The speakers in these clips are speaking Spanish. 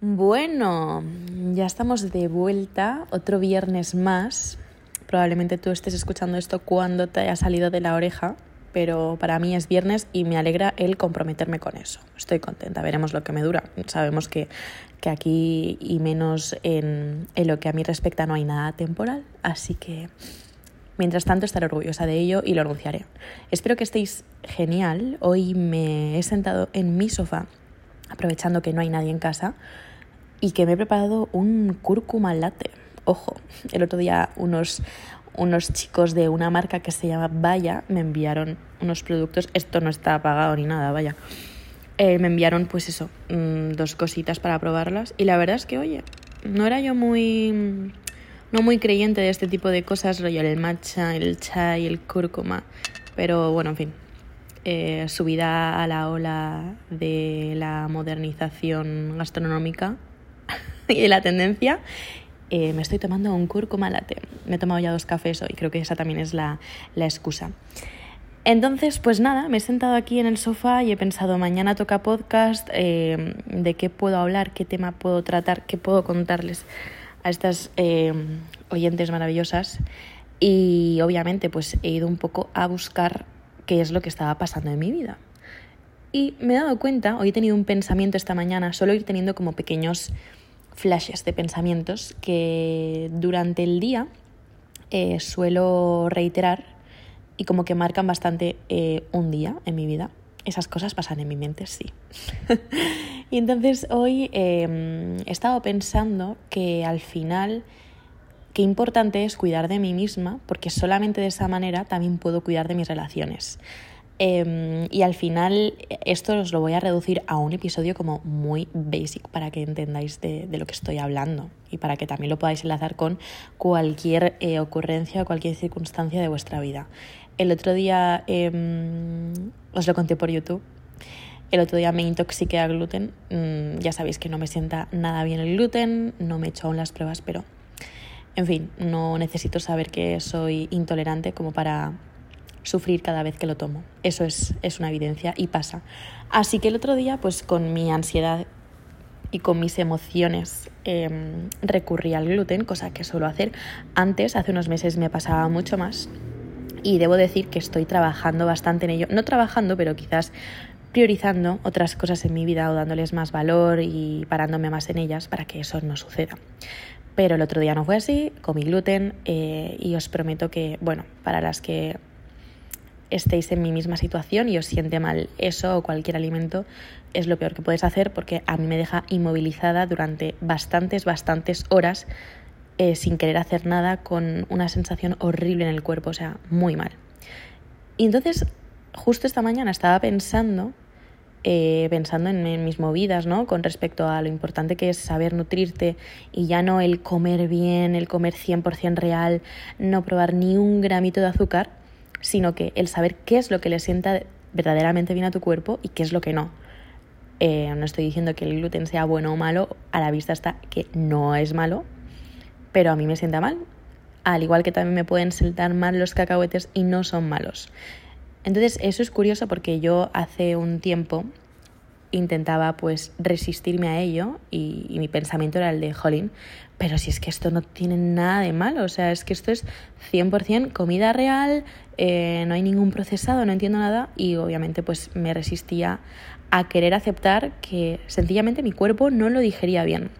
Bueno, ya estamos de vuelta, otro viernes más. Probablemente tú estés escuchando esto cuando te haya salido de la oreja, pero para mí es viernes y me alegra el comprometerme con eso. Estoy contenta, veremos lo que me dura. Sabemos que, que aquí y menos en, en lo que a mí respecta no hay nada temporal, así que Mientras tanto, estaré orgullosa de ello y lo anunciaré. Espero que estéis genial. Hoy me he sentado en mi sofá, aprovechando que no hay nadie en casa, y que me he preparado un cúrcuma latte. Ojo, el otro día unos, unos chicos de una marca que se llama Vaya me enviaron unos productos, esto no está pagado ni nada, vaya. Eh, me enviaron pues eso, mm, dos cositas para probarlas y la verdad es que, oye, no era yo muy, no muy creyente de este tipo de cosas, rollo el matcha, el chai, el cúrcuma, pero bueno, en fin, eh, subida a la ola de la modernización gastronómica y la tendencia, eh, me estoy tomando un cúrcuma latte. Me he tomado ya dos cafés hoy, creo que esa también es la, la excusa. Entonces, pues nada, me he sentado aquí en el sofá y he pensado, mañana toca podcast, eh, de qué puedo hablar, qué tema puedo tratar, qué puedo contarles a estas eh, oyentes maravillosas. Y obviamente, pues he ido un poco a buscar qué es lo que estaba pasando en mi vida. Y me he dado cuenta, hoy he tenido un pensamiento esta mañana, solo ir teniendo como pequeños flashes de pensamientos que durante el día eh, suelo reiterar y como que marcan bastante eh, un día en mi vida. Esas cosas pasan en mi mente, sí. y entonces hoy eh, he estado pensando que al final qué importante es cuidar de mí misma, porque solamente de esa manera también puedo cuidar de mis relaciones. Eh, y al final esto os lo voy a reducir a un episodio como muy basic para que entendáis de, lo que estoy hablando y para que también lo podáis enlazar con cualquier eh, ocurrencia o cualquier circunstancia de vuestra vida. El otro día eh, os lo conté por YouTube. El otro día me intoxiqué a gluten. Mm, ya sabéis que no me sienta nada bien el gluten, no me he hecho aún las pruebas, pero en fin, no necesito saber que soy intolerante como para sufrir cada vez que lo tomo. Eso es, es una evidencia y pasa. Así que el otro día, pues con mi ansiedad y con mis emociones eh, recurrí al gluten, cosa que suelo hacer. Antes, hace unos meses, me pasaba mucho más. Y debo decir que estoy trabajando bastante en ello. No trabajando, pero quizás priorizando otras cosas en mi vida o dándoles más valor y parándome más en ellas para que eso no suceda. Pero el otro día no fue así, comí gluten eh, y os prometo que, bueno, para las que estéis en mi misma situación y os siente mal eso o cualquier alimento, es lo peor que puedes hacer porque a mí me deja inmovilizada durante bastantes, bastantes horas eh, sin querer hacer nada con una sensación horrible en el cuerpo, o sea, muy mal. Y entonces, justo esta mañana estaba pensando, eh, pensando en, en, mis movidas, ¿no? Con respecto a lo importante que es saber nutrirte y ya no el comer bien, el comer 100% real, no probar ni un gramito de azúcar, sino que el saber qué es lo que le sienta verdaderamente bien a tu cuerpo y qué es lo que no. Eh, no estoy diciendo que el gluten sea bueno o malo, a la vista está que no es malo, pero a mí me sienta mal. Al igual que también me pueden sentar mal los cacahuetes y no son malos. Entonces, eso es curioso porque yo hace un tiempo intentaba pues resistirme a ello y, y, mi pensamiento era el de Jolín, pero si es que esto no tiene nada de malo, o sea, es que esto es 100% comida real, eh, no hay ningún procesado, no entiendo nada y obviamente pues me resistía a querer aceptar que sencillamente mi cuerpo no lo digería bien.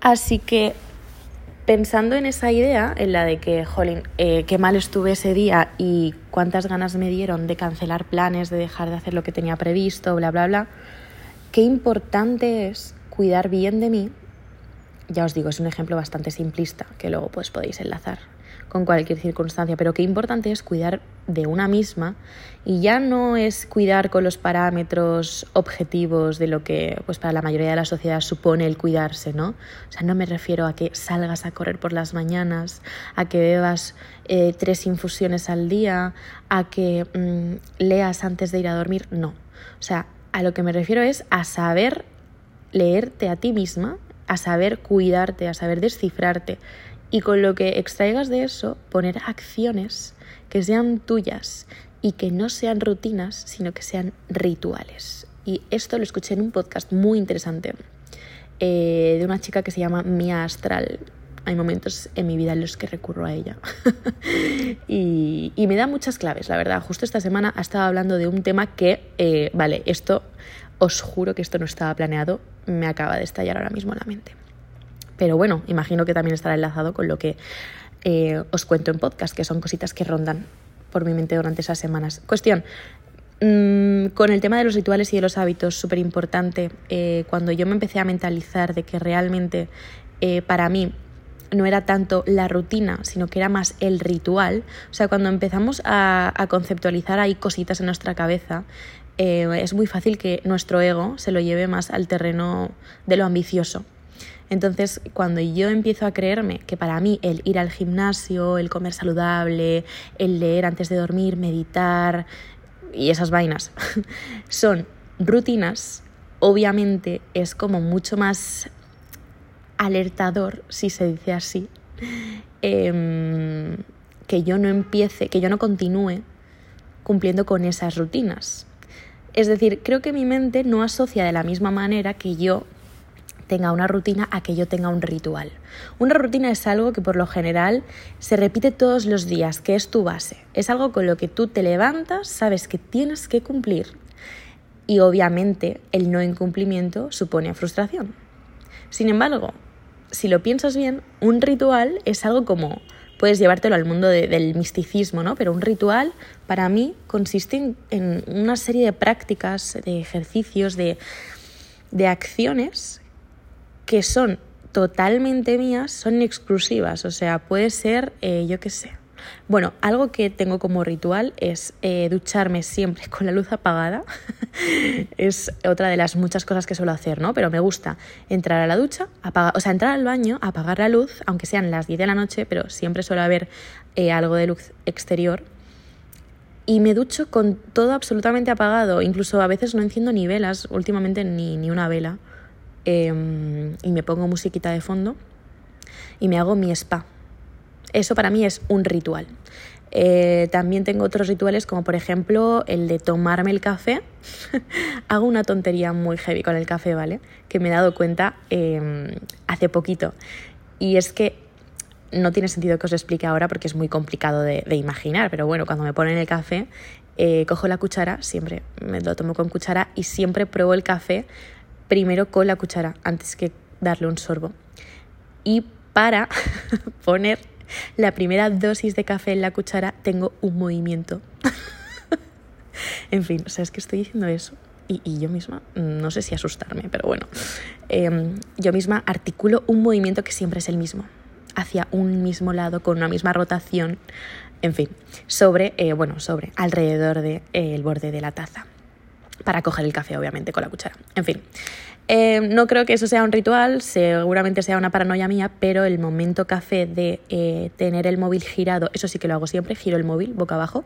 Así que pensando en esa idea, en la de que, jolín, eh, qué mal estuve ese día y cuántas ganas me dieron de cancelar planes, de dejar de hacer lo que tenía previsto, bla, bla, bla, qué importante es cuidar bien de mí. Ya os digo, es un ejemplo bastante simplista que luego pues podéis enlazar con cualquier circunstancia, pero qué importante es cuidar de una misma y ya no es cuidar con los parámetros objetivos de lo que pues para la mayoría de la sociedad supone el cuidarse, ¿no? O sea, no me refiero a que salgas a correr por las mañanas, a que bebas eh, tres infusiones al día, a que mmm, leas antes de ir a dormir, no. O sea, a lo que me refiero es a saber leerte a ti misma, a saber cuidarte, a saber descifrarte y con lo que extraigas de eso poner acciones que sean tuyas y que no sean rutinas, sino que sean rituales. Y esto lo escuché en un podcast muy interesante eh, de una chica que se llama Mia Astral. Hay momentos en mi vida en los que recurro a ella. y, me da muchas claves, la verdad. Justo esta semana ha estado hablando de un tema que, eh, vale, esto, os juro que esto no estaba planeado, me acaba de estallar ahora mismo en la mente. Pero bueno, imagino que también estará enlazado con lo que eh, os cuento en podcast, que son cositas que rondan por mi mente durante esas semanas. Cuestión, mm, con el tema de los rituales y de los hábitos, súper importante, eh, cuando yo me empecé a mentalizar de que realmente eh, para mí no era tanto la rutina, sino que era más el ritual, o sea, cuando empezamos a, a conceptualizar ahí cositas en nuestra cabeza, es muy fácil que nuestro ego se lo lleve más al terreno de lo ambicioso. Entonces, cuando yo empiezo a creerme que para mí el ir al gimnasio, el comer saludable, el leer antes de dormir, meditar y esas vainas son rutinas, obviamente es como mucho más alertador, si se dice así, em, que yo no empiece, que yo no continúe cumpliendo con esas rutinas. Es decir, creo que mi mente no asocia de la misma manera que yo tenga una rutina a que yo tenga un ritual. Una rutina es algo que por lo general se repite todos los días, que es tu base. Es algo con lo que tú te levantas, sabes que tienes que cumplir. Y obviamente el no incumplimiento supone frustración. Sin embargo, si lo piensas bien, un ritual es algo como puedes llevártelo al mundo del misticismo, ¿no? Pero un ritual para mí consiste en, una serie de prácticas, de ejercicios, de, de acciones que son totalmente mías, son exclusivas, o sea, puede ser, eh, yo qué sé. Bueno, algo que tengo como ritual es eh, ducharme siempre con la luz apagada. es otra de las muchas cosas que suelo hacer, ¿no? Pero me gusta entrar a la ducha, o sea, entrar al baño, apagar la luz, aunque sean las 10 de la noche, pero siempre suele haber eh, algo de luz exterior. Y me ducho con todo absolutamente apagado, incluso a veces no enciendo ni velas, últimamente ni, ni una vela. Em, y me pongo musiquita de fondo y me hago mi spa. Eso para mí es un ritual. Eh, también tengo otros rituales como por ejemplo el de tomarme el café. Hago una tontería muy heavy con el café, ¿vale? Que me he dado cuenta em, hace poquito. Y es que no tiene sentido que os explique ahora porque es muy complicado de, imaginar, pero bueno, cuando me ponen el café, eh, cojo la cuchara, siempre me lo tomo con cuchara y siempre pruebo el café primero con la cuchara antes que darle un sorbo. Y para poner la primera dosis de café en la cuchara tengo un movimiento. en fin, o sea, es que estoy diciendo eso y, yo misma, no sé si asustarme, pero bueno, em, yo misma articulo un movimiento que siempre es el mismo, hacia un mismo lado, con una misma rotación, en fin, sobre, eh, bueno, sobre, alrededor del de, el borde de la taza para coger el café, obviamente, con la cuchara. En fin, eh, no creo que eso sea un ritual, seguramente sea una paranoia mía, pero el momento café de eh, tener el móvil girado, eso sí que lo hago siempre, giro el móvil boca abajo,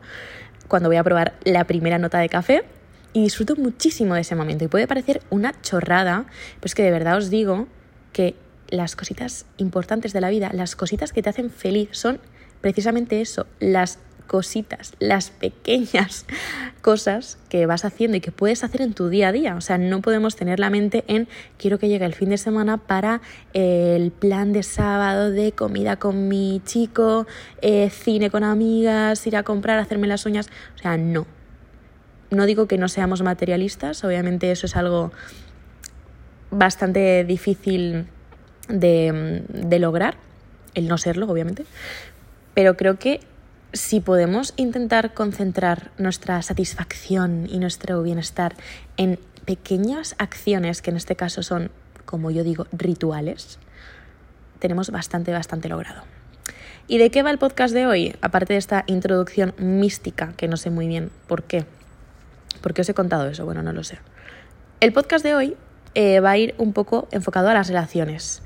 cuando voy a probar la primera nota de café. Y disfruto muchísimo de ese momento. Y puede parecer una chorrada, pues que de verdad os digo que las cositas importantes de la vida, las cositas que te hacen feliz, son precisamente eso, las cositas, las pequeñas cosas que vas haciendo y que puedes hacer en tu día a día. O sea, no podemos tener la mente en quiero que llegue el fin de semana para el plan de sábado de comida con mi chico, eh, cine con amigas, ir a comprar, hacerme las uñas. O sea, no. No digo que no seamos materialistas, obviamente eso es algo bastante difícil de, de lograr, el no serlo, obviamente, pero creo que si podemos intentar concentrar nuestra satisfacción y nuestro bienestar en pequeñas acciones, que en este caso son, como yo digo, rituales, tenemos bastante, bastante logrado. ¿Y de qué va el podcast de hoy? Aparte de esta introducción mística, que no sé muy bien por qué. ¿Por qué os he contado eso? Bueno, no lo sé. El podcast de hoy eh, va a ir un poco enfocado a las relaciones.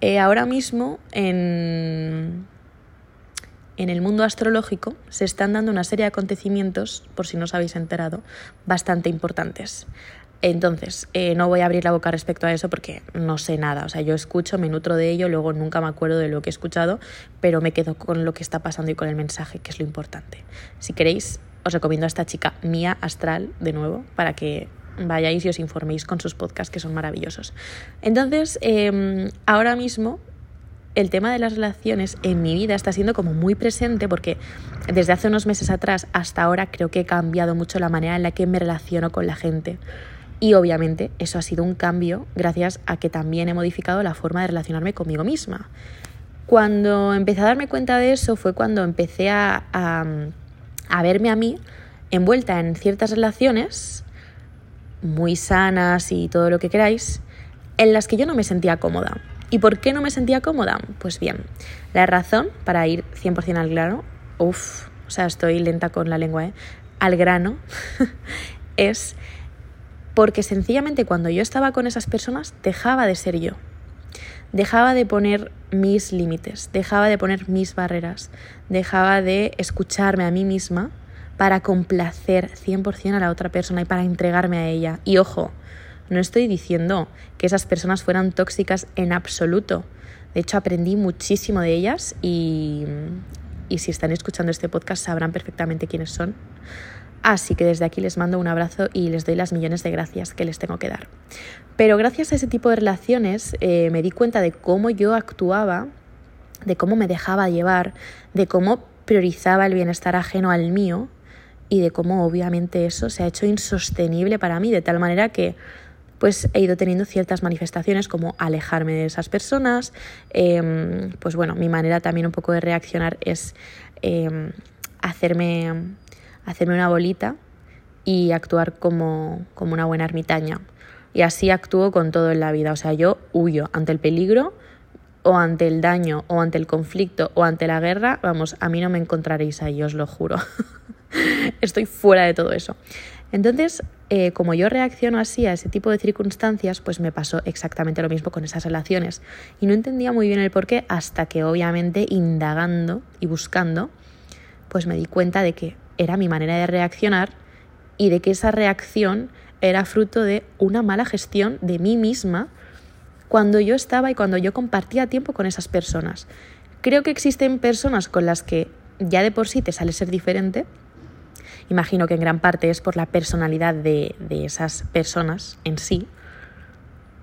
Eh, ahora mismo en en el mundo astrológico se están dando una serie de acontecimientos, por si no os habéis enterado, bastante importantes. Entonces, eh, no voy a abrir la boca respecto a eso porque no sé nada. O sea, yo escucho, me nutro de ello, luego nunca me acuerdo de lo que he escuchado, pero me quedo con lo que está pasando y con el mensaje, que es lo importante. Si queréis, os recomiendo a esta chica Mía Astral, de nuevo, para que vayáis y os informéis con sus podcasts que son maravillosos. Entonces, em, ahora mismo el tema de las relaciones en mi vida está siendo como muy presente porque desde hace unos meses atrás hasta ahora creo que he cambiado mucho la manera en la que me relaciono con la gente. Y obviamente eso ha sido un cambio gracias a que también he modificado la forma de relacionarme conmigo misma. Cuando empecé a darme cuenta de eso fue cuando empecé a, a, verme a mí envuelta en ciertas relaciones muy sanas y todo lo que queráis, en las que yo no me sentía cómoda. ¿Y por qué no me sentía cómoda? Pues bien, la razón, para ir 100% al grano, uff, o sea, estoy lenta con la lengua, ¿eh? al grano, es porque sencillamente cuando yo estaba con esas personas dejaba de ser yo. Dejaba de poner mis límites, dejaba de poner mis barreras, dejaba de escucharme a mí misma para complacer 100% a la otra persona y para entregarme a ella. Y ojo, no estoy diciendo que esas personas fueran tóxicas en absoluto. De hecho, aprendí muchísimo de ellas y, y si están escuchando este podcast sabrán perfectamente quiénes son. Así que desde aquí les mando un abrazo y les doy las millones de gracias que les tengo que dar. Pero gracias a ese tipo de relaciones eh, me di cuenta de cómo yo actuaba, de cómo me dejaba llevar, de cómo priorizaba el bienestar ajeno al mío y de cómo obviamente eso se ha hecho insostenible para mí, de tal manera que pues he ido teniendo ciertas manifestaciones como alejarme de esas personas, em, pues bueno, mi manera también un poco de reaccionar es em, hacerme, hacerme una bolita y actuar como, como una buena ermitaña. Y así actúo con todo en la vida, o sea, yo huyo ante el peligro o ante el daño o ante el conflicto o ante la guerra, vamos, a mí no me encontraréis ahí, os lo juro. Estoy fuera de todo eso. Entonces, eh, como yo reacciono así a ese tipo de circunstancias, pues me pasó exactamente lo mismo con esas relaciones. Y no entendía muy bien el por qué hasta que obviamente indagando y buscando, pues me di cuenta de que era mi manera de reaccionar y de que esa reacción era fruto de una mala gestión de mí misma cuando yo estaba y cuando yo compartía tiempo con esas personas. Creo que existen personas con las que ya de por sí te sale ser diferente, Imagino que en gran parte es por la personalidad de, de esas personas en sí,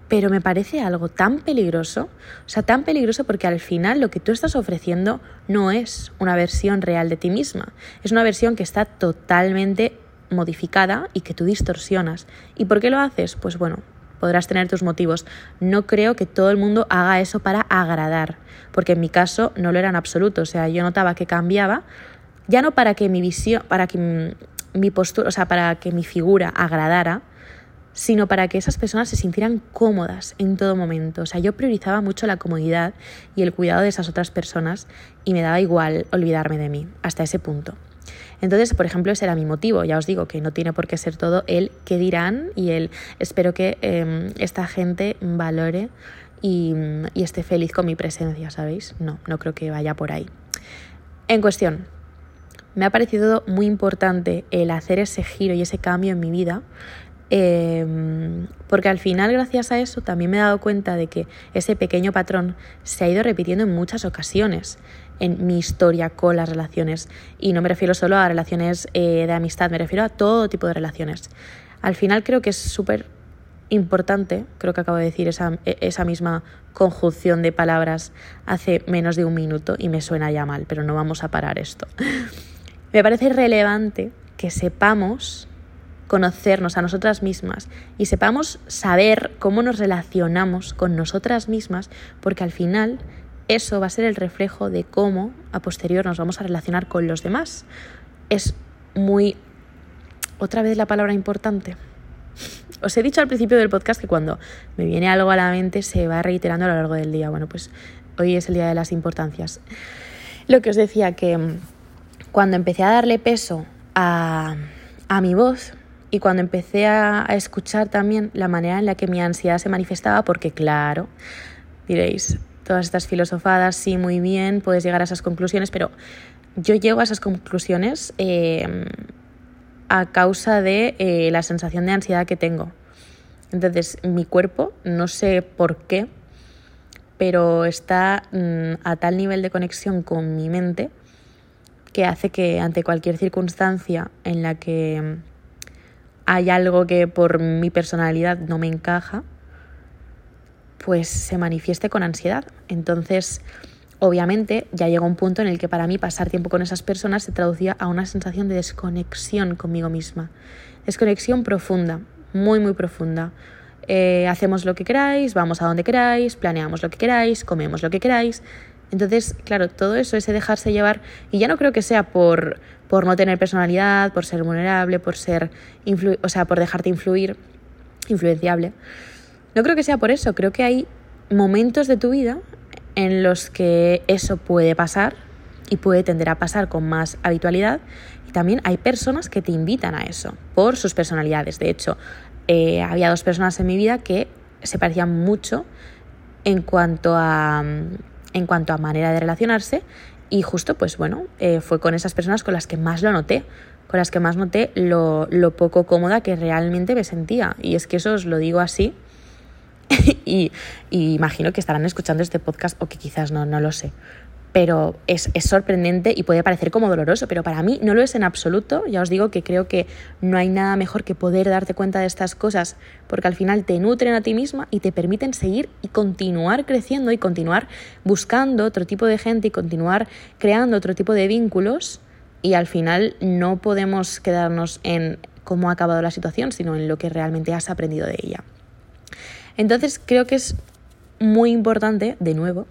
pero me parece algo tan peligroso, o sea, tan peligroso porque al final lo que tú estás ofreciendo no es una versión real de ti misma, es una versión que está totalmente modificada y que tú distorsionas. ¿Y por qué lo haces? Pues bueno, podrás tener tus motivos. No creo que todo el mundo haga eso para agradar, porque en mi caso no lo era en absoluto, o sea, yo notaba que cambiaba, ya no para que mi visión, para que mi postura, o sea, para que mi figura agradara, sino para que esas personas se sintieran cómodas en todo momento. O sea, yo priorizaba mucho la comodidad y el cuidado de esas otras personas y me daba igual olvidarme de mí, hasta ese punto. Entonces, por ejemplo, ese era mi motivo. Ya os digo que no tiene por qué ser todo el que dirán y el espero que em, esta gente valore y, y esté feliz con mi presencia, ¿sabéis? No, no creo que vaya por ahí. En cuestión, me ha parecido muy importante el hacer ese giro y ese cambio en mi vida, em, porque al final gracias a eso también me he dado cuenta de que ese pequeño patrón se ha ido repitiendo en muchas ocasiones en mi historia con las relaciones. Y no me refiero solo a relaciones eh, de amistad, me refiero a todo tipo de relaciones. Al final creo que es súper importante, creo que acabo de decir esa, esa, misma conjunción de palabras hace menos de un minuto y me suena ya mal, pero no vamos a parar esto. Me parece relevante que sepamos conocernos a nosotras mismas y sepamos saber cómo nos relacionamos con nosotras mismas, porque al final eso va a ser el reflejo de cómo a posterior nos vamos a relacionar con los demás. Es muy... Otra vez la palabra importante. Os he dicho al principio del podcast que cuando me viene algo a la mente se va reiterando a lo largo del día. Bueno, pues hoy es el día de las importancias. Lo que os decía que cuando empecé a darle peso a, mi voz y cuando empecé a, escuchar también la manera en la que mi ansiedad se manifestaba, porque claro, diréis, todas estas filosofadas, sí, muy bien, puedes llegar a esas conclusiones, pero yo llego a esas conclusiones eh, a causa de eh, la sensación de ansiedad que tengo. Entonces, mi cuerpo, no sé por qué, pero está mm, a tal nivel de conexión con mi mente que hace que ante cualquier circunstancia en la que hay algo que por mi personalidad no me encaja, pues se manifieste con ansiedad. Entonces, obviamente, ya llegó un punto en el que para mí pasar tiempo con esas personas se traducía a una sensación de desconexión conmigo misma. Desconexión profunda, muy, muy profunda. Eh, hacemos lo que queráis, vamos a donde queráis, planeamos lo que queráis, comemos lo que queráis. Entonces, claro, todo eso, ese dejarse llevar, y ya no creo que sea por, por no tener personalidad, por ser vulnerable, por ser, o sea, por dejarte influir, influenciable. No creo que sea por eso, creo que hay momentos de tu vida en los que eso puede pasar y puede tender a pasar con más habitualidad. Y también hay personas que te invitan a eso por sus personalidades. De hecho, eh, había dos personas en mi vida que se parecían mucho en cuanto a, en cuanto a manera de relacionarse y justo, pues bueno, eh, fue con esas personas con las que más lo noté, con las que más noté lo, lo poco cómoda que realmente me sentía. Y es que eso os lo digo así. y, imagino que estarán escuchando este podcast o que quizás no, no lo sé pero es, es, sorprendente y puede parecer como doloroso, pero para mí no lo es en absoluto. Ya os digo que creo que no hay nada mejor que poder darte cuenta de estas cosas, porque al final te nutren a ti misma y te permiten seguir y continuar creciendo y continuar buscando otro tipo de gente y continuar creando otro tipo de vínculos. Y al final no podemos quedarnos en cómo ha acabado la situación, sino en lo que realmente has aprendido de ella. Entonces creo que es muy importante, de nuevo,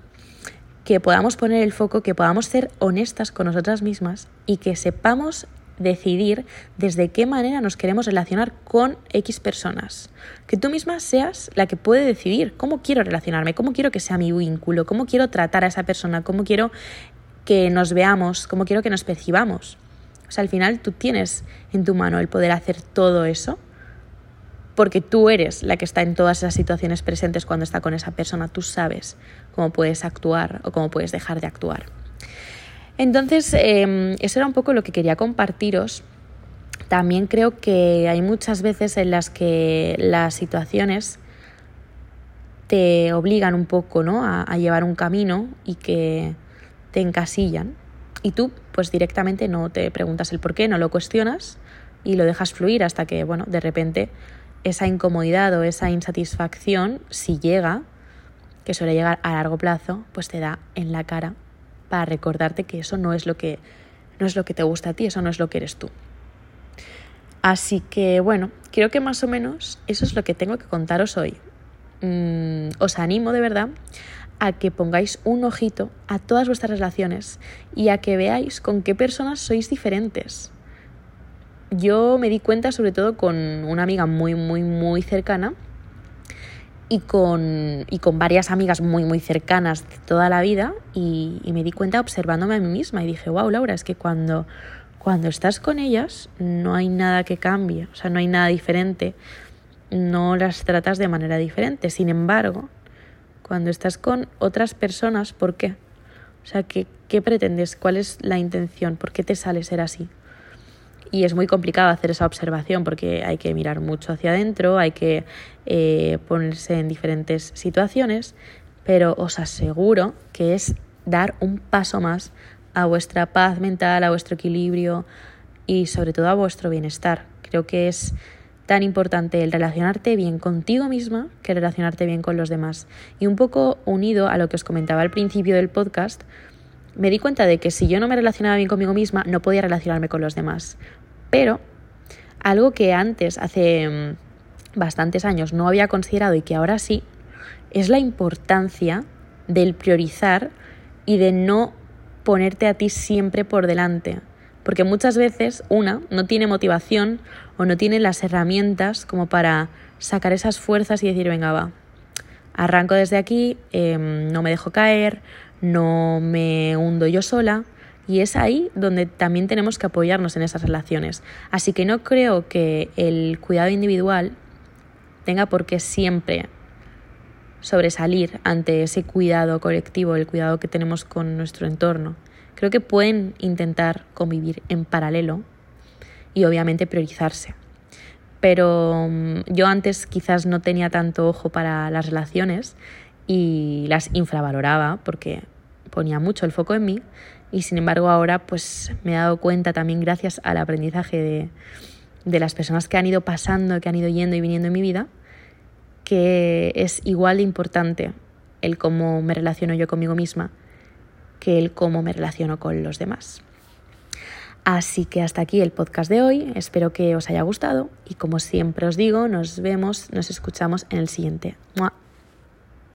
que podamos poner el foco, que podamos ser honestas con nosotras mismas y que sepamos decidir desde qué manera nos queremos relacionar con X personas. Que tú misma seas la que puede decidir cómo quiero relacionarme, cómo quiero que sea mi vínculo, cómo quiero tratar a esa persona, cómo quiero que nos veamos, cómo quiero que nos percibamos. O sea, al final tú tienes en tu mano el poder hacer todo eso porque tú eres la que está en todas esas situaciones presentes cuando está con esa persona, tú sabes cómo puedes actuar o cómo puedes dejar de actuar. Entonces, em, eso era un poco lo que quería compartiros. También creo que hay muchas veces en las que las situaciones te obligan un poco ¿no? a, a llevar un camino y que te encasillan. Y tú, pues directamente no te preguntas el por qué, no lo cuestionas y lo dejas fluir hasta que, bueno, de repente esa incomodidad o esa insatisfacción, si llega, que suele llegar a largo plazo, pues te da en la cara para recordarte que eso no es lo que no es lo que te gusta a ti, eso no es lo que eres tú. Así que bueno, creo que más o menos eso es lo que tengo que contaros hoy. Mm, os animo de verdad a que pongáis un ojito a todas vuestras relaciones y a que veáis con qué personas sois diferentes yo me di cuenta sobre todo con una amiga muy, muy, muy cercana y con, y con varias amigas muy, muy cercanas de toda la vida y, me di cuenta observándome a mí misma y dije, wow, Laura, es que cuando, cuando estás con ellas no hay nada que cambie, o sea, no hay nada diferente, no las tratas de manera diferente. Sin embargo, cuando estás con otras personas, ¿por qué? O sea, ¿qué, qué pretendes? ¿Cuál es la intención? ¿Por qué te sale ser así? Y es muy complicado hacer esa observación porque hay que mirar mucho hacia adentro, hay que eh, ponerse en diferentes situaciones, pero os aseguro que es dar un paso más a vuestra paz mental, a vuestro equilibrio y sobre todo a vuestro bienestar. Creo que es tan importante el relacionarte bien contigo misma que relacionarte bien con los demás. Y un poco unido a lo que os comentaba al principio del podcast, me di cuenta de que si yo no me relacionaba bien conmigo misma, no podía relacionarme con los demás. Pero algo que antes, hace mm, bastantes años, no había considerado y que ahora sí, es la importancia del priorizar y de no ponerte a ti siempre por delante. Porque muchas veces una no tiene motivación o no tiene las herramientas como para sacar esas fuerzas y decir, venga, va, arranco desde aquí, em, no me dejo caer, no me hundo yo sola y es ahí donde también tenemos que apoyarnos en esas relaciones. Así que no creo que el cuidado individual tenga por qué siempre sobresalir ante ese cuidado colectivo, el cuidado que tenemos con nuestro entorno. Creo que pueden intentar convivir en paralelo y obviamente priorizarse. Pero mm, yo antes quizás no tenía tanto ojo para las relaciones y las infravaloraba porque ponía mucho el foco en mí y sin embargo ahora pues me he dado cuenta también gracias al aprendizaje de, de las personas que han ido pasando, que han ido yendo y viniendo en mi vida, que es igual de importante el cómo me relaciono yo conmigo misma que el cómo me relaciono con los demás. Así que hasta aquí el podcast de hoy, espero que os haya gustado y como siempre os digo, nos vemos, nos escuchamos en el siguiente.